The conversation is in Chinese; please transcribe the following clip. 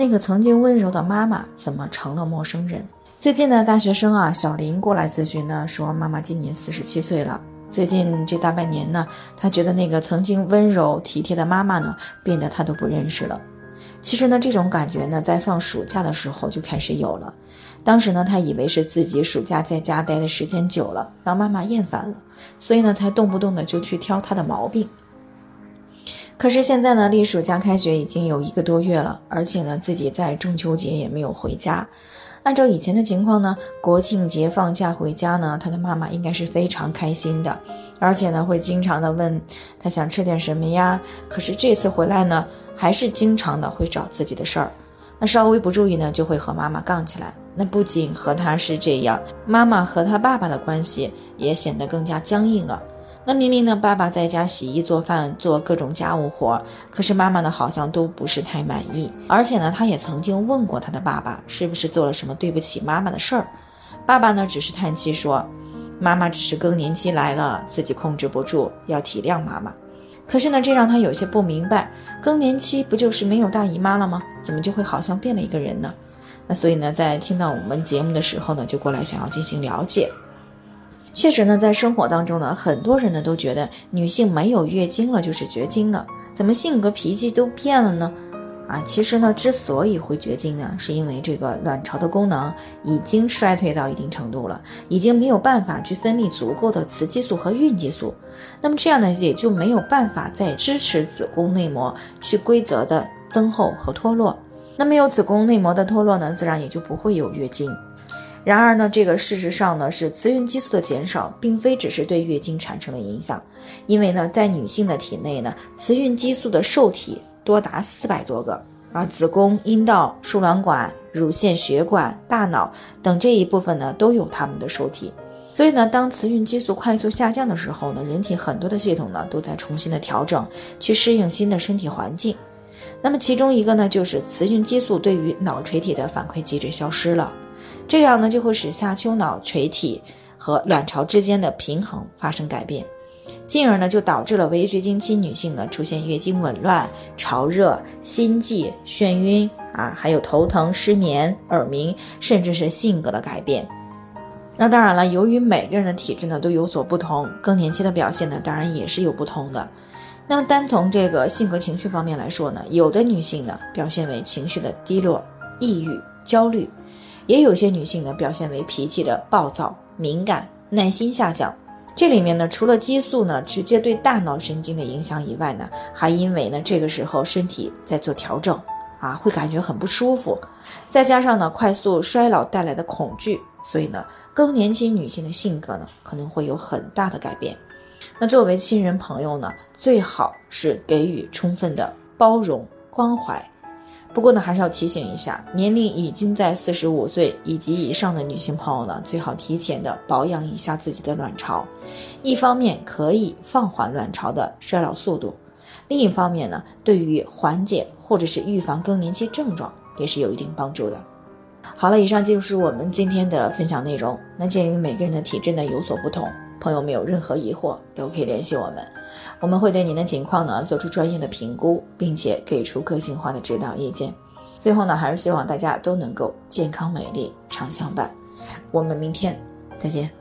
那个曾经温柔的妈妈怎么成了陌生人？最近呢，大学生啊小林过来咨询呢，说妈妈今年四十七岁了。最近这大半年呢，他觉得那个曾经温柔体贴的妈妈呢，变得他都不认识了。其实呢，这种感觉呢，在放暑假的时候就开始有了。当时呢，他以为是自己暑假在家待的时间久了，让妈妈厌烦了，所以呢，才动不动的就去挑他的毛病。可是现在呢，离暑假开学已经有一个多月了，而且呢，自己在中秋节也没有回家。按照以前的情况呢，国庆节放假回家呢，他的妈妈应该是非常开心的，而且呢，会经常的问他想吃点什么呀。可是这次回来呢，还是经常的会找自己的事儿，那稍微不注意呢，就会和妈妈杠起来。那不仅和他是这样，妈妈和他爸爸的关系也显得更加僵硬了。那明明呢，爸爸在家洗衣做饭做各种家务活，可是妈妈呢好像都不是太满意。而且呢，他也曾经问过他的爸爸，是不是做了什么对不起妈妈的事儿。爸爸呢只是叹气说，妈妈只是更年期来了，自己控制不住，要体谅妈妈。可是呢，这让他有些不明白，更年期不就是没有大姨妈了吗？怎么就会好像变了一个人呢？那所以呢，在听到我们节目的时候呢，就过来想要进行了解。确实呢，在生活当中呢，很多人呢都觉得女性没有月经了就是绝经了，怎么性格脾气都变了呢？啊，其实呢，之所以会绝经呢，是因为这个卵巢的功能已经衰退到一定程度了，已经没有办法去分泌足够的雌激素和孕激素，那么这样呢，也就没有办法再支持子宫内膜去规则的增厚和脱落，那么有子宫内膜的脱落呢，自然也就不会有月经。然而呢，这个事实上呢，是雌孕激素的减少，并非只是对月经产生了影响，因为呢，在女性的体内呢，雌孕激素的受体多达四百多个，而子宫、阴道、输卵管、乳腺血管、大脑等这一部分呢，都有它们的受体。所以呢，当雌孕激素快速下降的时候呢，人体很多的系统呢，都在重新的调整，去适应新的身体环境。那么其中一个呢，就是雌孕激素对于脑垂体的反馈机制消失了。这样呢，就会使下丘脑垂体和卵巢之间的平衡发生改变，进而呢，就导致了围绝经期女性呢出现月经紊乱、潮热、心悸、眩晕啊，还有头疼、失眠、耳鸣，甚至是性格的改变。那当然了，由于每个人的体质呢都有所不同，更年期的表现呢当然也是有不同的。那么单从这个性格情绪方面来说呢，有的女性呢表现为情绪的低落、抑郁、焦虑。也有些女性呢，表现为脾气的暴躁、敏感、耐心下降。这里面呢，除了激素呢直接对大脑神经的影响以外呢，还因为呢这个时候身体在做调整，啊，会感觉很不舒服。再加上呢快速衰老带来的恐惧，所以呢更年期女性的性格呢可能会有很大的改变。那作为亲人朋友呢，最好是给予充分的包容关怀。不过呢，还是要提醒一下，年龄已经在四十五岁以及以上的女性朋友呢，最好提前的保养一下自己的卵巢，一方面可以放缓卵巢的衰老速度，另一方面呢，对于缓解或者是预防更年期症状也是有一定帮助的。好了，以上就是我们今天的分享内容。那鉴于每个人的体质呢有所不同。朋友们有任何疑惑都可以联系我们，我们会对您的情况呢做出专业的评估，并且给出个性化的指导意见。最后呢，还是希望大家都能够健康美丽常相伴。我们明天再见。